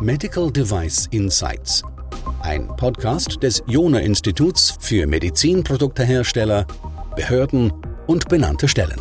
Medical Device Insights. Ein Podcast des Jona Instituts für Medizinproduktehersteller, Behörden und benannte Stellen.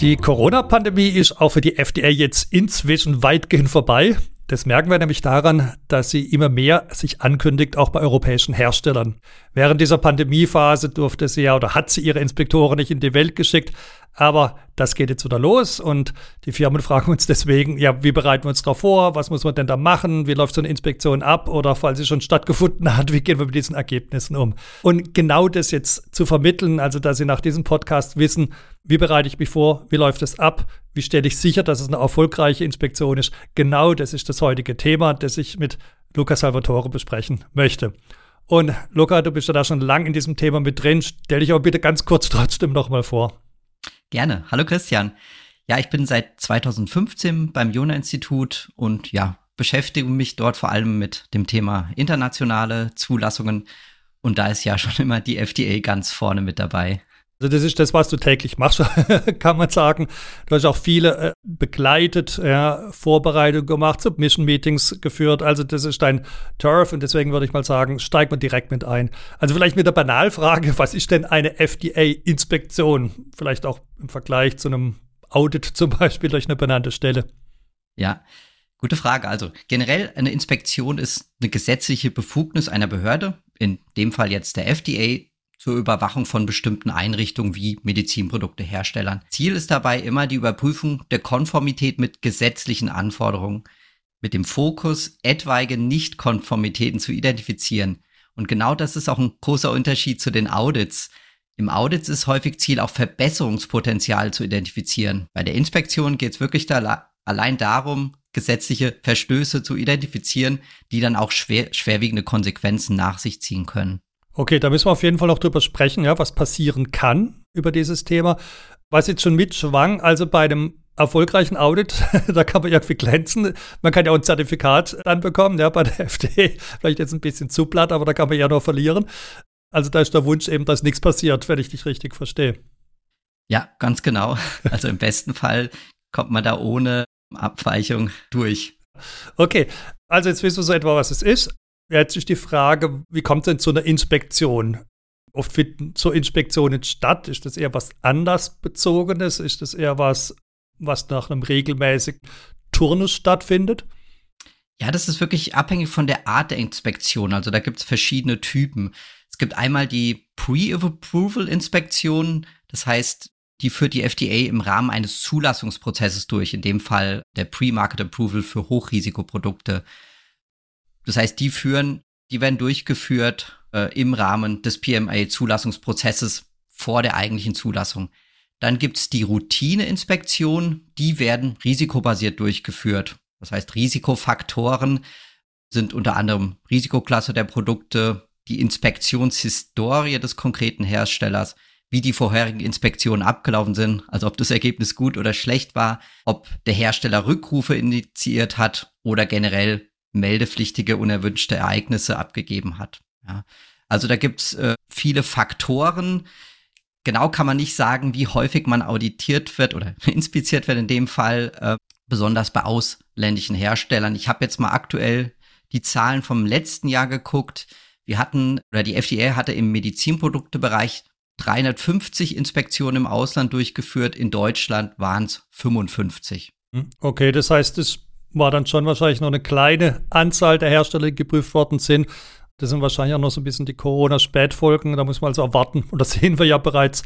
Die Corona-Pandemie ist auch für die FDA jetzt inzwischen weitgehend vorbei. Das merken wir nämlich daran, dass sie immer mehr sich ankündigt, auch bei europäischen Herstellern. Während dieser Pandemiephase durfte sie ja oder hat sie ihre Inspektoren nicht in die Welt geschickt, aber das geht jetzt wieder los und die Firmen fragen uns deswegen, ja, wie bereiten wir uns darauf vor? Was muss man denn da machen? Wie läuft so eine Inspektion ab? Oder falls sie schon stattgefunden hat, wie gehen wir mit diesen Ergebnissen um? Und genau das jetzt zu vermitteln, also dass Sie nach diesem Podcast wissen, wie bereite ich mich vor? Wie läuft es ab? Wie stelle ich sicher, dass es eine erfolgreiche Inspektion ist? Genau das ist das heutige Thema, das ich mit Luca Salvatore besprechen möchte. Und Luca, du bist ja da schon lang in diesem Thema mit drin. Stell dich aber bitte ganz kurz trotzdem nochmal vor. Gerne. Hallo Christian. Ja, ich bin seit 2015 beim Jona-Institut und ja, beschäftige mich dort vor allem mit dem Thema internationale Zulassungen. Und da ist ja schon immer die FDA ganz vorne mit dabei. Also das ist das, was du täglich machst, kann man sagen. Du hast auch viele äh, begleitet, ja, Vorbereitungen gemacht, Submission-Meetings geführt. Also das ist dein Turf und deswegen würde ich mal sagen, steig mal direkt mit ein. Also vielleicht mit der Banalfrage, was ist denn eine FDA-Inspektion? Vielleicht auch im Vergleich zu einem Audit zum Beispiel durch eine benannte Stelle. Ja, Gute Frage. Also generell eine Inspektion ist eine gesetzliche Befugnis einer Behörde, in dem Fall jetzt der FDA, zur Überwachung von bestimmten Einrichtungen wie Medizinprodukteherstellern. Ziel ist dabei immer die Überprüfung der Konformität mit gesetzlichen Anforderungen, mit dem Fokus, etwaige Nichtkonformitäten zu identifizieren. Und genau das ist auch ein großer Unterschied zu den Audits. Im Audit ist häufig Ziel, auch Verbesserungspotenzial zu identifizieren. Bei der Inspektion geht es wirklich da allein darum, gesetzliche Verstöße zu identifizieren, die dann auch schwer, schwerwiegende Konsequenzen nach sich ziehen können. Okay, da müssen wir auf jeden Fall noch drüber sprechen, ja, was passieren kann über dieses Thema. Was jetzt schon mitschwang, also bei einem erfolgreichen Audit, da kann man irgendwie glänzen. Man kann ja auch ein Zertifikat dann bekommen, ja, bei der FD. Vielleicht jetzt ein bisschen zu platt, aber da kann man ja noch verlieren. Also da ist der Wunsch eben, dass nichts passiert, wenn ich dich richtig verstehe. Ja, ganz genau. Also im besten Fall kommt man da ohne Abweichung durch. Okay, also jetzt wissen wir so etwa, was es ist. Jetzt ist die Frage, wie kommt es denn zu einer Inspektion? Oft finden so Inspektionen statt. Ist das eher was anders bezogenes? Ist das eher was, was nach einem regelmäßigen Turnus stattfindet? Ja, das ist wirklich abhängig von der Art der Inspektion. Also da gibt es verschiedene Typen. Es gibt einmal die Pre-Approval-Inspektion. Das heißt, die führt die FDA im Rahmen eines Zulassungsprozesses durch, in dem Fall der Pre-Market Approval für Hochrisikoprodukte. Das heißt, die führen, die werden durchgeführt äh, im Rahmen des PMA-Zulassungsprozesses vor der eigentlichen Zulassung. Dann gibt's die Routineinspektion, die werden risikobasiert durchgeführt. Das heißt, Risikofaktoren sind unter anderem Risikoklasse der Produkte, die Inspektionshistorie des konkreten Herstellers, wie die vorherigen Inspektionen abgelaufen sind, also ob das Ergebnis gut oder schlecht war, ob der Hersteller Rückrufe initiiert hat oder generell meldepflichtige unerwünschte Ereignisse abgegeben hat. Ja. Also da gibt's äh, viele Faktoren. Genau kann man nicht sagen, wie häufig man auditiert wird oder inspiziert wird in dem Fall, äh, besonders bei ausländischen Herstellern. Ich habe jetzt mal aktuell die Zahlen vom letzten Jahr geguckt. Wir hatten, oder die FDA hatte im Medizinproduktebereich 350 Inspektionen im Ausland durchgeführt. In Deutschland waren es 55. Okay, das heißt, es war dann schon wahrscheinlich noch eine kleine Anzahl der Hersteller, die geprüft worden sind. Das sind wahrscheinlich auch noch so ein bisschen die Corona-Spätfolgen. Da muss man also erwarten, und das sehen wir ja bereits,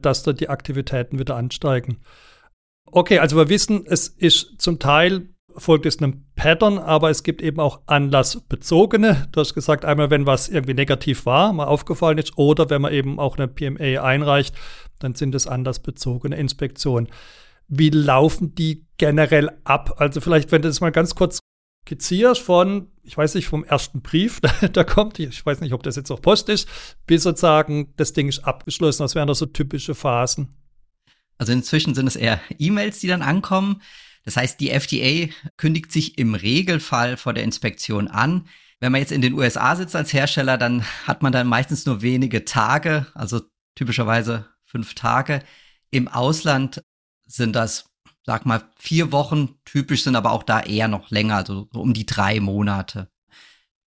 dass da die Aktivitäten wieder ansteigen. Okay, also wir wissen, es ist zum Teil folgt es einem Pattern, aber es gibt eben auch anlassbezogene. Du hast gesagt, einmal, wenn was irgendwie negativ war, mal aufgefallen ist, oder wenn man eben auch eine PMA einreicht, dann sind es anlassbezogene Inspektionen. Wie laufen die generell ab? Also vielleicht, wenn du das mal ganz kurz skizzierst von, ich weiß nicht, vom ersten Brief, da kommt, ich weiß nicht, ob das jetzt auch Post ist, bis sozusagen das Ding ist abgeschlossen. Das wären doch so typische Phasen. Also inzwischen sind es eher E-Mails, die dann ankommen. Das heißt, die FDA kündigt sich im Regelfall vor der Inspektion an. Wenn man jetzt in den USA sitzt als Hersteller, dann hat man dann meistens nur wenige Tage, also typischerweise fünf Tage. Im Ausland sind das, sag mal, vier Wochen. Typisch sind aber auch da eher noch länger, also so um die drei Monate.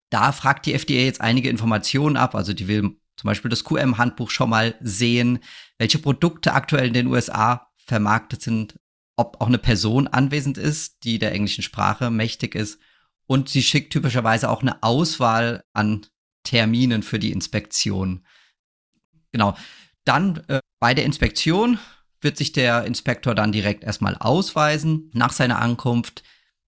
Da fragt die FDA jetzt einige Informationen ab. Also die will zum Beispiel das QM-Handbuch schon mal sehen, welche Produkte aktuell in den USA vermarktet sind, ob auch eine Person anwesend ist, die der englischen Sprache mächtig ist. Und sie schickt typischerweise auch eine Auswahl an Terminen für die Inspektion. Genau. Dann äh, bei der Inspektion wird sich der Inspektor dann direkt erstmal ausweisen nach seiner Ankunft.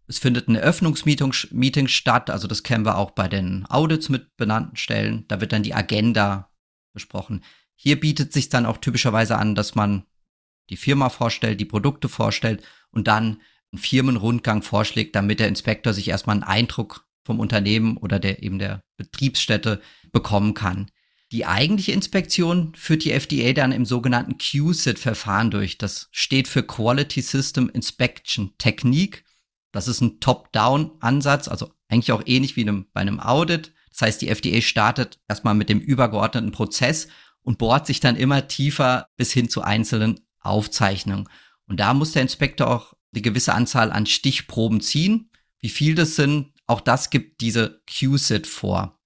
Es findet ein Eröffnungsmeeting Meeting statt, also das kennen wir auch bei den Audits mit benannten Stellen. Da wird dann die Agenda besprochen. Hier bietet sich dann auch typischerweise an, dass man die Firma vorstellt, die Produkte vorstellt und dann einen Firmenrundgang vorschlägt, damit der Inspektor sich erstmal einen Eindruck vom Unternehmen oder der eben der Betriebsstätte bekommen kann. Die eigentliche Inspektion führt die FDA dann im sogenannten QSIT-Verfahren durch. Das steht für Quality System Inspection Technique. Das ist ein Top-Down-Ansatz, also eigentlich auch ähnlich wie bei einem Audit. Das heißt, die FDA startet erstmal mit dem übergeordneten Prozess und bohrt sich dann immer tiefer bis hin zu einzelnen Aufzeichnungen. Und da muss der Inspektor auch eine gewisse Anzahl an Stichproben ziehen. Wie viel das sind, auch das gibt diese QSIT vor.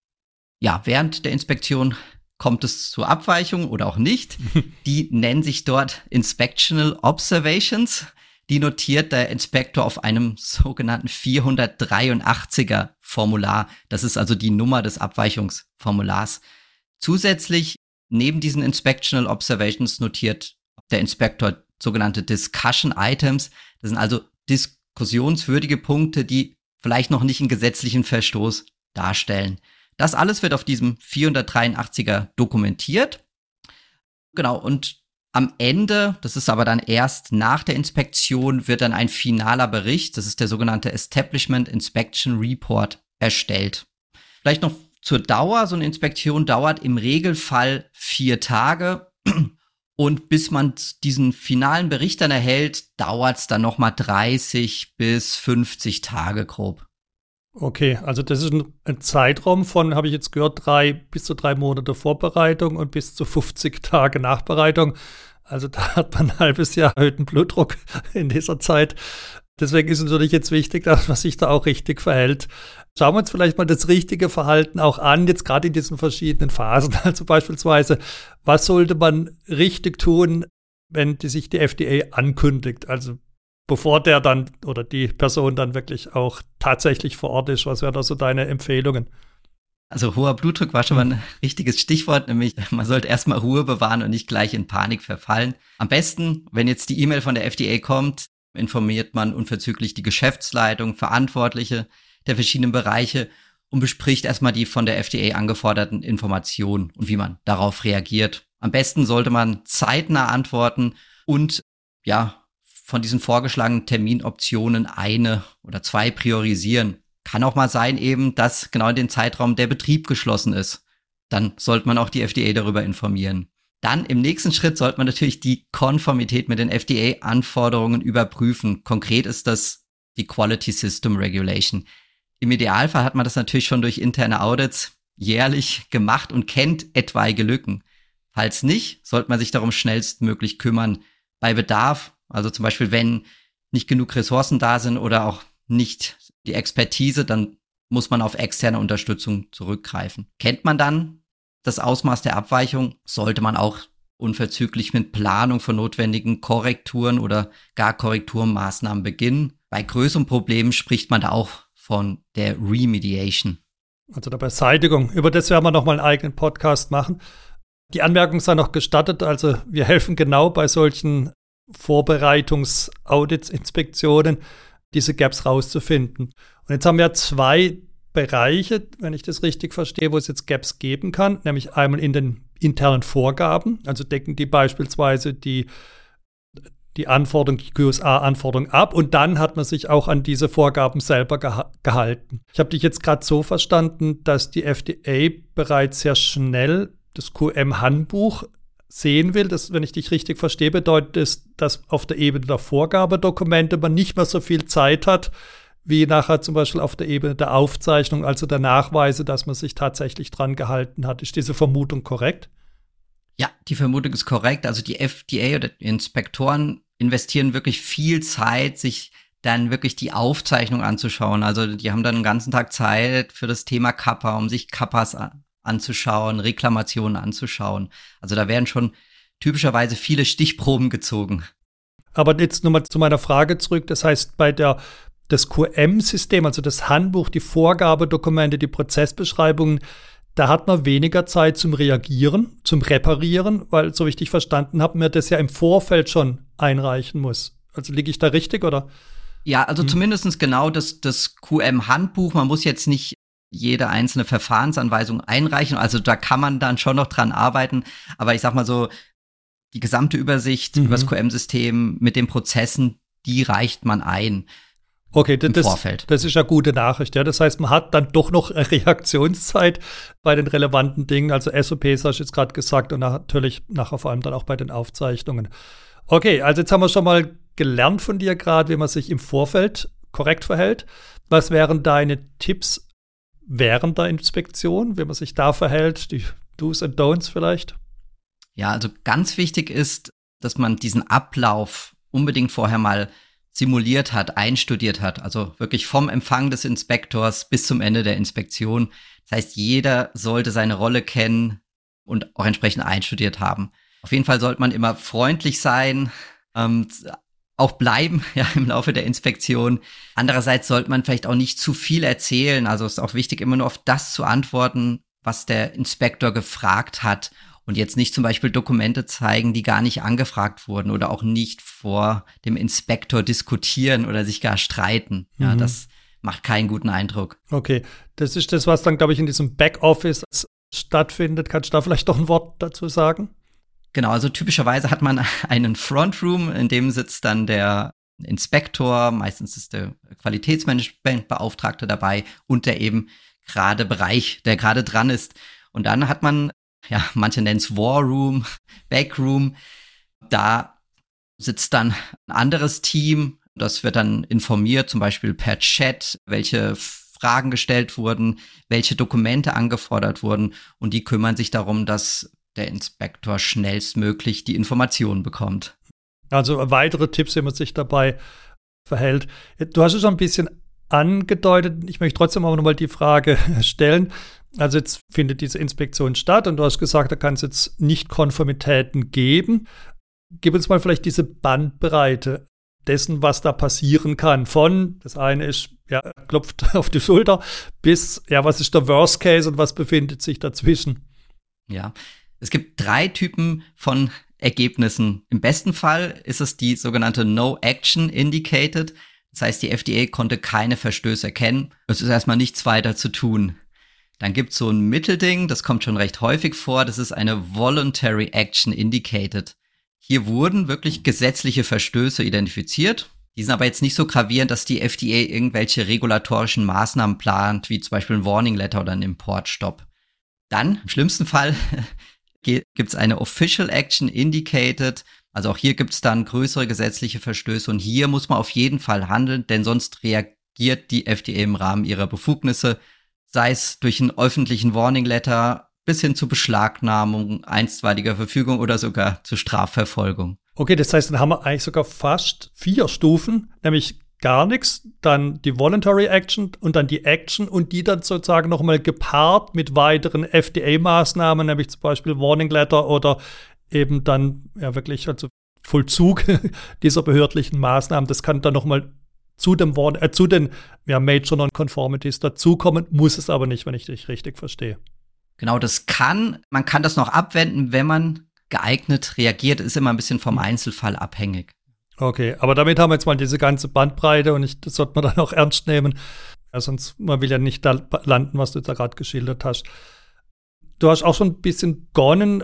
Ja, während der Inspektion kommt es zur Abweichung oder auch nicht. Die nennen sich dort Inspectional Observations. Die notiert der Inspektor auf einem sogenannten 483er Formular. Das ist also die Nummer des Abweichungsformulars. Zusätzlich neben diesen Inspectional Observations notiert der Inspektor sogenannte Discussion Items. Das sind also diskussionswürdige Punkte, die vielleicht noch nicht einen gesetzlichen Verstoß darstellen. Das alles wird auf diesem 483er dokumentiert. Genau, und am Ende, das ist aber dann erst nach der Inspektion, wird dann ein finaler Bericht, das ist der sogenannte Establishment Inspection Report, erstellt. Vielleicht noch zur Dauer, so eine Inspektion dauert im Regelfall vier Tage. Und bis man diesen finalen Bericht dann erhält, dauert es dann nochmal 30 bis 50 Tage grob. Okay, also das ist ein, Zeitraum von, habe ich jetzt gehört, drei bis zu drei Monate Vorbereitung und bis zu 50 Tage Nachbereitung. Also da hat man ein halbes Jahr erhöhten Blutdruck in dieser Zeit. Deswegen ist es natürlich jetzt wichtig, dass man sich da auch richtig verhält. Schauen wir uns vielleicht mal das richtige Verhalten auch an, jetzt gerade in diesen verschiedenen Phasen. Also beispielsweise, was sollte man richtig tun, wenn die sich die FDA ankündigt? Also bevor der dann oder die Person dann wirklich auch tatsächlich vor Ort ist. Was wären da so deine Empfehlungen? Also hoher Blutdruck war schon mal ein richtiges Stichwort, nämlich man sollte erstmal Ruhe bewahren und nicht gleich in Panik verfallen. Am besten, wenn jetzt die E-Mail von der FDA kommt, informiert man unverzüglich die Geschäftsleitung, Verantwortliche der verschiedenen Bereiche und bespricht erstmal die von der FDA angeforderten Informationen und wie man darauf reagiert. Am besten sollte man zeitnah antworten und ja, von diesen vorgeschlagenen Terminoptionen eine oder zwei priorisieren. Kann auch mal sein eben, dass genau in dem Zeitraum der Betrieb geschlossen ist. Dann sollte man auch die FDA darüber informieren. Dann im nächsten Schritt sollte man natürlich die Konformität mit den FDA-Anforderungen überprüfen. Konkret ist das die Quality System Regulation. Im Idealfall hat man das natürlich schon durch interne Audits jährlich gemacht und kennt etwaige Lücken. Falls nicht, sollte man sich darum schnellstmöglich kümmern. Bei Bedarf also zum Beispiel, wenn nicht genug Ressourcen da sind oder auch nicht die Expertise, dann muss man auf externe Unterstützung zurückgreifen. Kennt man dann das Ausmaß der Abweichung, sollte man auch unverzüglich mit Planung von notwendigen Korrekturen oder gar Korrekturmaßnahmen beginnen. Bei größeren Problemen spricht man da auch von der Remediation. Also der Beseitigung. Über das werden wir nochmal einen eigenen Podcast machen. Die Anmerkung sei noch gestattet. Also wir helfen genau bei solchen Vorbereitungsaudits, Inspektionen, diese Gaps rauszufinden. Und jetzt haben wir zwei Bereiche, wenn ich das richtig verstehe, wo es jetzt Gaps geben kann, nämlich einmal in den internen Vorgaben, also decken die beispielsweise die, die Anforderung, die QSA-Anforderung ab und dann hat man sich auch an diese Vorgaben selber geha gehalten. Ich habe dich jetzt gerade so verstanden, dass die FDA bereits sehr schnell das QM-Handbuch sehen will, das, wenn ich dich richtig verstehe, bedeutet es, dass auf der Ebene der Vorgabedokumente man nicht mehr so viel Zeit hat, wie nachher zum Beispiel auf der Ebene der Aufzeichnung, also der Nachweise, dass man sich tatsächlich dran gehalten hat. Ist diese Vermutung korrekt? Ja, die Vermutung ist korrekt. Also die FDA oder die Inspektoren investieren wirklich viel Zeit, sich dann wirklich die Aufzeichnung anzuschauen. Also die haben dann den ganzen Tag Zeit für das Thema Kappa, um sich Kappas anzuschauen, Reklamationen anzuschauen. Also da werden schon typischerweise viele Stichproben gezogen. Aber jetzt nochmal zu meiner Frage zurück. Das heißt, bei der das QM-System, also das Handbuch, die Vorgabedokumente, die Prozessbeschreibungen, da hat man weniger Zeit zum Reagieren, zum Reparieren, weil, so wie ich dich verstanden habe, man das ja im Vorfeld schon einreichen muss. Also liege ich da richtig oder? Ja, also hm. zumindest genau das, das QM-Handbuch. Man muss jetzt nicht jede einzelne Verfahrensanweisung einreichen. Also da kann man dann schon noch dran arbeiten. Aber ich sag mal so, die gesamte Übersicht mhm. über das QM-System mit den Prozessen, die reicht man ein. Okay, das, das, das ist ja gute Nachricht. Ja. Das heißt, man hat dann doch noch Reaktionszeit bei den relevanten Dingen. Also SOPs hast du jetzt gerade gesagt und natürlich nachher vor allem dann auch bei den Aufzeichnungen. Okay, also jetzt haben wir schon mal gelernt von dir gerade, wie man sich im Vorfeld korrekt verhält. Was wären deine Tipps während der Inspektion, wie man sich da verhält, die Do's and Don'ts vielleicht? Ja, also ganz wichtig ist, dass man diesen Ablauf unbedingt vorher mal simuliert hat, einstudiert hat. Also wirklich vom Empfang des Inspektors bis zum Ende der Inspektion. Das heißt, jeder sollte seine Rolle kennen und auch entsprechend einstudiert haben. Auf jeden Fall sollte man immer freundlich sein, ähm, auch bleiben ja, im Laufe der Inspektion. Andererseits sollte man vielleicht auch nicht zu viel erzählen. Also ist auch wichtig, immer nur auf das zu antworten, was der Inspektor gefragt hat und jetzt nicht zum Beispiel Dokumente zeigen, die gar nicht angefragt wurden oder auch nicht vor dem Inspektor diskutieren oder sich gar streiten. Ja, mhm. das macht keinen guten Eindruck. Okay, das ist das, was dann, glaube ich, in diesem Backoffice stattfindet. Kannst du da vielleicht doch ein Wort dazu sagen? Genau, also typischerweise hat man einen Frontroom, in dem sitzt dann der Inspektor, meistens ist der Qualitätsmanagementbeauftragte dabei und der eben gerade Bereich, der gerade dran ist. Und dann hat man ja, manche nennen es War Room, Backroom. Da sitzt dann ein anderes Team, das wird dann informiert, zum Beispiel per Chat, welche Fragen gestellt wurden, welche Dokumente angefordert wurden und die kümmern sich darum, dass der Inspektor schnellstmöglich die Informationen bekommt. Also weitere Tipps, wie man sich dabei verhält. Du hast es schon ein bisschen angedeutet. Ich möchte trotzdem aber nochmal die Frage stellen. Also jetzt findet diese Inspektion statt und du hast gesagt, da kann es jetzt nicht Konformitäten geben. Gib uns mal vielleicht diese Bandbreite dessen, was da passieren kann. Von, das eine ist, ja, klopft auf die Schulter, bis, ja, was ist der Worst Case und was befindet sich dazwischen? Ja, es gibt drei Typen von Ergebnissen. Im besten Fall ist es die sogenannte No Action Indicated. Das heißt, die FDA konnte keine Verstöße erkennen. Es ist erstmal nichts weiter zu tun. Dann gibt es so ein Mittelding, das kommt schon recht häufig vor, das ist eine Voluntary Action Indicated. Hier wurden wirklich gesetzliche Verstöße identifiziert. Die sind aber jetzt nicht so gravierend, dass die FDA irgendwelche regulatorischen Maßnahmen plant, wie zum Beispiel ein Warning Letter oder ein Importstopp. Dann, im schlimmsten Fall, gibt es eine Official Action Indicated. Also auch hier gibt es dann größere gesetzliche Verstöße und hier muss man auf jeden Fall handeln, denn sonst reagiert die FDA im Rahmen ihrer Befugnisse sei es durch einen öffentlichen Warning Letter bis hin zu Beschlagnahmung, einstweiliger Verfügung oder sogar zur Strafverfolgung. Okay, das heißt, dann haben wir eigentlich sogar fast vier Stufen, nämlich gar nichts, dann die Voluntary Action und dann die Action und die dann sozusagen nochmal gepaart mit weiteren FDA-Maßnahmen, nämlich zum Beispiel Warning Letter oder eben dann ja wirklich also Vollzug dieser behördlichen Maßnahmen. Das kann dann nochmal zu dem Wort, äh, zu den ja, Major Non-Conformities dazukommen, muss es aber nicht, wenn ich dich richtig verstehe. Genau, das kann, man kann das noch abwenden, wenn man geeignet reagiert, ist immer ein bisschen vom Einzelfall abhängig. Okay, aber damit haben wir jetzt mal diese ganze Bandbreite und ich, das sollte man dann auch ernst nehmen. Ja, sonst, man will ja nicht da landen, was du da gerade geschildert hast. Du hast auch schon ein bisschen begonnen,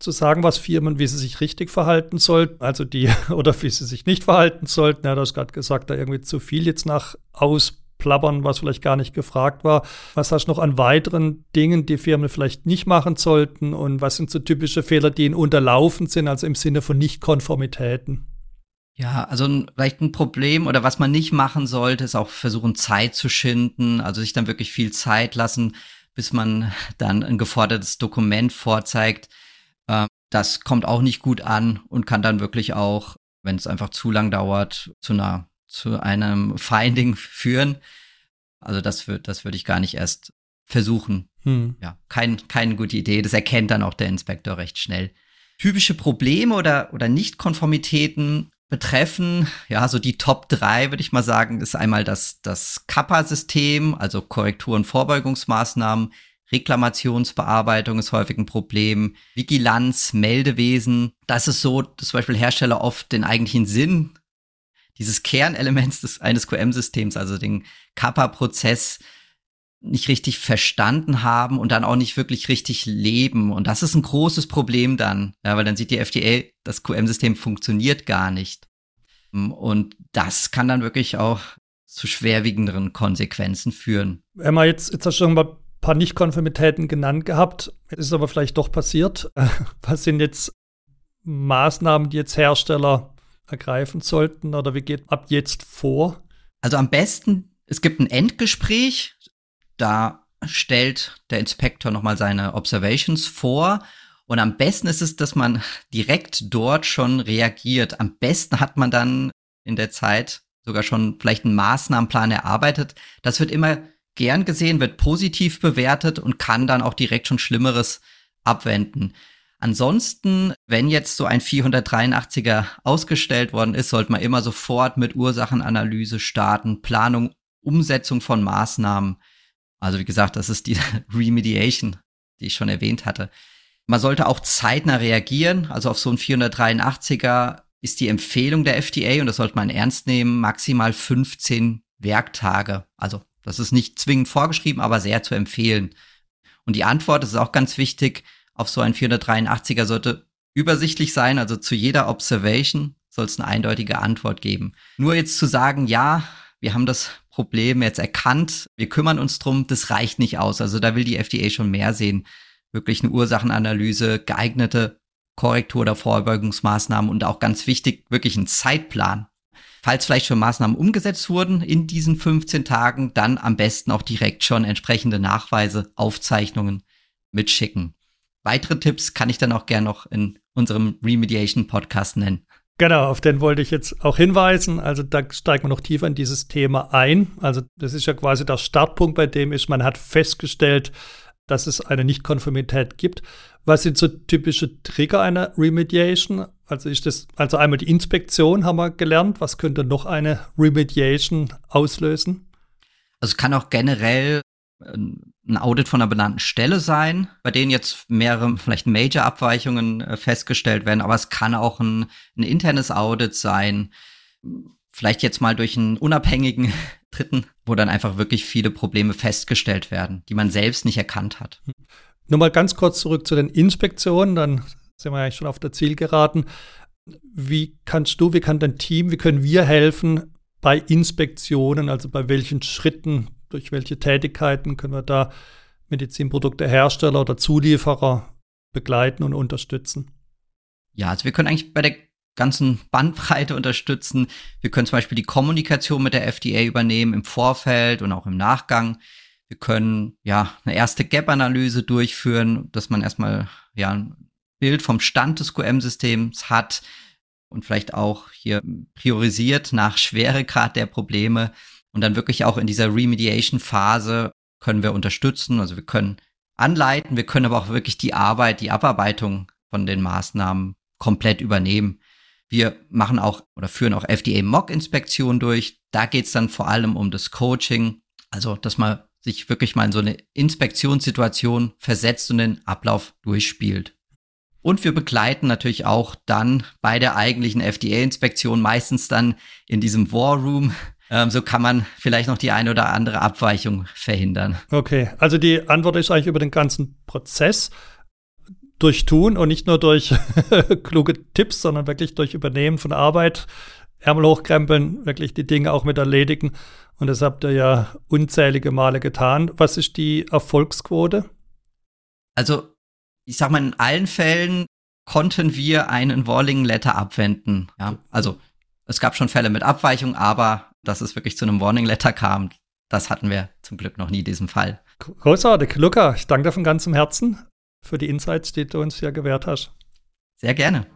zu sagen, was Firmen, wie sie sich richtig verhalten sollten, also die oder wie sie sich nicht verhalten sollten. Ja, du hast gerade gesagt, da irgendwie zu viel jetzt nach ausplappern, was vielleicht gar nicht gefragt war. Was hast du noch an weiteren Dingen, die Firmen vielleicht nicht machen sollten und was sind so typische Fehler, die ihnen unterlaufen sind, also im Sinne von Nichtkonformitäten? Ja, also vielleicht ein Problem oder was man nicht machen sollte, ist auch versuchen, Zeit zu schinden, also sich dann wirklich viel Zeit lassen, bis man dann ein gefordertes Dokument vorzeigt. Ähm, Das kommt auch nicht gut an und kann dann wirklich auch, wenn es einfach zu lang dauert, zu einer, zu einem Finding führen. Also das wird, das würde ich gar nicht erst versuchen. Hm. Ja, kein, keine gute Idee. Das erkennt dann auch der Inspektor recht schnell. Typische Probleme oder, oder Nichtkonformitäten betreffen, ja, so die Top drei, würde ich mal sagen, ist einmal das, das Kappa-System, also Korrektur- und Vorbeugungsmaßnahmen, Reklamationsbearbeitung ist häufig ein Problem, Vigilanz, Meldewesen. Das ist so, dass zum Beispiel Hersteller oft den eigentlichen Sinn dieses Kernelements des, eines QM-Systems, also den Kappa-Prozess, nicht richtig verstanden haben und dann auch nicht wirklich richtig leben. Und das ist ein großes Problem dann, ja, weil dann sieht die FDA, das QM-System funktioniert gar nicht. Und das kann dann wirklich auch zu schwerwiegenderen Konsequenzen führen. Wenn man jetzt, jetzt hast du schon mal ein paar Nichtkonformitäten genannt gehabt, ist es aber vielleicht doch passiert. Was sind jetzt Maßnahmen, die jetzt Hersteller ergreifen sollten oder wie geht ab jetzt vor? Also am besten, es gibt ein Endgespräch, da stellt der Inspektor nochmal seine Observations vor. Und am besten ist es, dass man direkt dort schon reagiert. Am besten hat man dann in der Zeit sogar schon vielleicht einen Maßnahmenplan erarbeitet. Das wird immer gern gesehen, wird positiv bewertet und kann dann auch direkt schon Schlimmeres abwenden. Ansonsten, wenn jetzt so ein 483er ausgestellt worden ist, sollte man immer sofort mit Ursachenanalyse starten, Planung, Umsetzung von Maßnahmen. Also wie gesagt, das ist die Remediation, die ich schon erwähnt hatte. Man sollte auch zeitnah reagieren. Also auf so ein 483er ist die Empfehlung der FDA, und das sollte man ernst nehmen, maximal 15 Werktage. Also das ist nicht zwingend vorgeschrieben, aber sehr zu empfehlen. Und die Antwort, das ist auch ganz wichtig, auf so ein 483er sollte übersichtlich sein. Also zu jeder Observation soll es eine eindeutige Antwort geben. Nur jetzt zu sagen, ja, wir haben das Problem jetzt erkannt, wir kümmern uns drum, das reicht nicht aus. Also da will die FDA schon mehr sehen. Wirklich eine Ursachenanalyse, geeignete Korrektur oder Vorbeugungsmaßnahmen und auch ganz wichtig, wirklich ein Zeitplan. Falls vielleicht schon Maßnahmen umgesetzt wurden in diesen 15 Tagen, dann am besten auch direkt schon entsprechende Nachweise, Aufzeichnungen mitschicken. Weitere Tipps kann ich dann auch gern noch in unserem Remediation Podcast nennen. Genau, auf den wollte ich jetzt auch hinweisen. Also da steigen wir noch tiefer in dieses Thema ein. Also das ist ja quasi der Startpunkt, bei dem ist, man hat festgestellt, dass es eine Nichtkonformität gibt. Was sind so typische Trigger einer Remediation? Also ist das, also einmal die Inspektion haben wir gelernt. Was könnte noch eine Remediation auslösen? Also es kann auch generell ein Audit von einer benannten Stelle sein, bei denen jetzt mehrere, vielleicht Major-Abweichungen äh, festgestellt werden, aber es kann auch ein, ein internes Audit sein, vielleicht jetzt mal durch einen unabhängigen Dritten, wo dann einfach wirklich viele Probleme festgestellt werden, die man selbst nicht erkannt hat. Nur mal ganz kurz zurück zu den Inspektionen, dann sind wir ja schon auf der Zielgeraden. Wie kannst du, wie kann dein Team, wie können wir helfen bei Inspektionen, also bei welchen Schritten durch welche Tätigkeiten können wir da Medizinprodukte Hersteller oder Zulieferer begleiten und unterstützen? Ja, also wir können eigentlich bei der ganzen Bandbreite unterstützen. Wir können zum Beispiel die Kommunikation mit der FDA übernehmen im Vorfeld und auch im Nachgang. Wir können ja eine erste Gap-Analyse durchführen, dass man erstmal ja ein Bild vom Stand des QM-Systems hat und vielleicht auch hier priorisiert nach Schweregrad der Probleme und dann wirklich auch in dieser Remediation-Phase können wir unterstützen. Also wir können anleiten, wir können aber auch wirklich die Arbeit, die Abarbeitung von den Maßnahmen komplett übernehmen. Wir machen auch oder führen auch FDA-Mock-Inspektionen durch. Da geht es dann vor allem um das Coaching, also dass man sich wirklich mal in so eine Inspektionssituation versetzt und den Ablauf durchspielt. Und wir begleiten natürlich auch dann bei der eigentlichen FDA-Inspektion meistens dann in diesem War Room ähm, so kann man vielleicht noch die eine oder andere Abweichung verhindern. Okay, also die Antwort ist eigentlich über den ganzen Prozess durch Tun und nicht nur durch kluge Tipps, sondern wirklich durch Übernehmen von Arbeit, Ärmel hochkrempeln, wirklich die Dinge auch mit erledigen. Und das habt ihr ja unzählige Male getan. Was ist die Erfolgsquote? Also, ich sag mal, in allen Fällen konnten wir einen Warning Letter abwenden. Ja, also es gab schon Fälle mit Abweichung, aber dass es wirklich zu einem Warning Letter kam, das hatten wir zum Glück noch nie, diesen Fall. Großartig. Luca, ich danke dir von ganzem Herzen für die Insights, die du uns hier gewährt hast. Sehr gerne.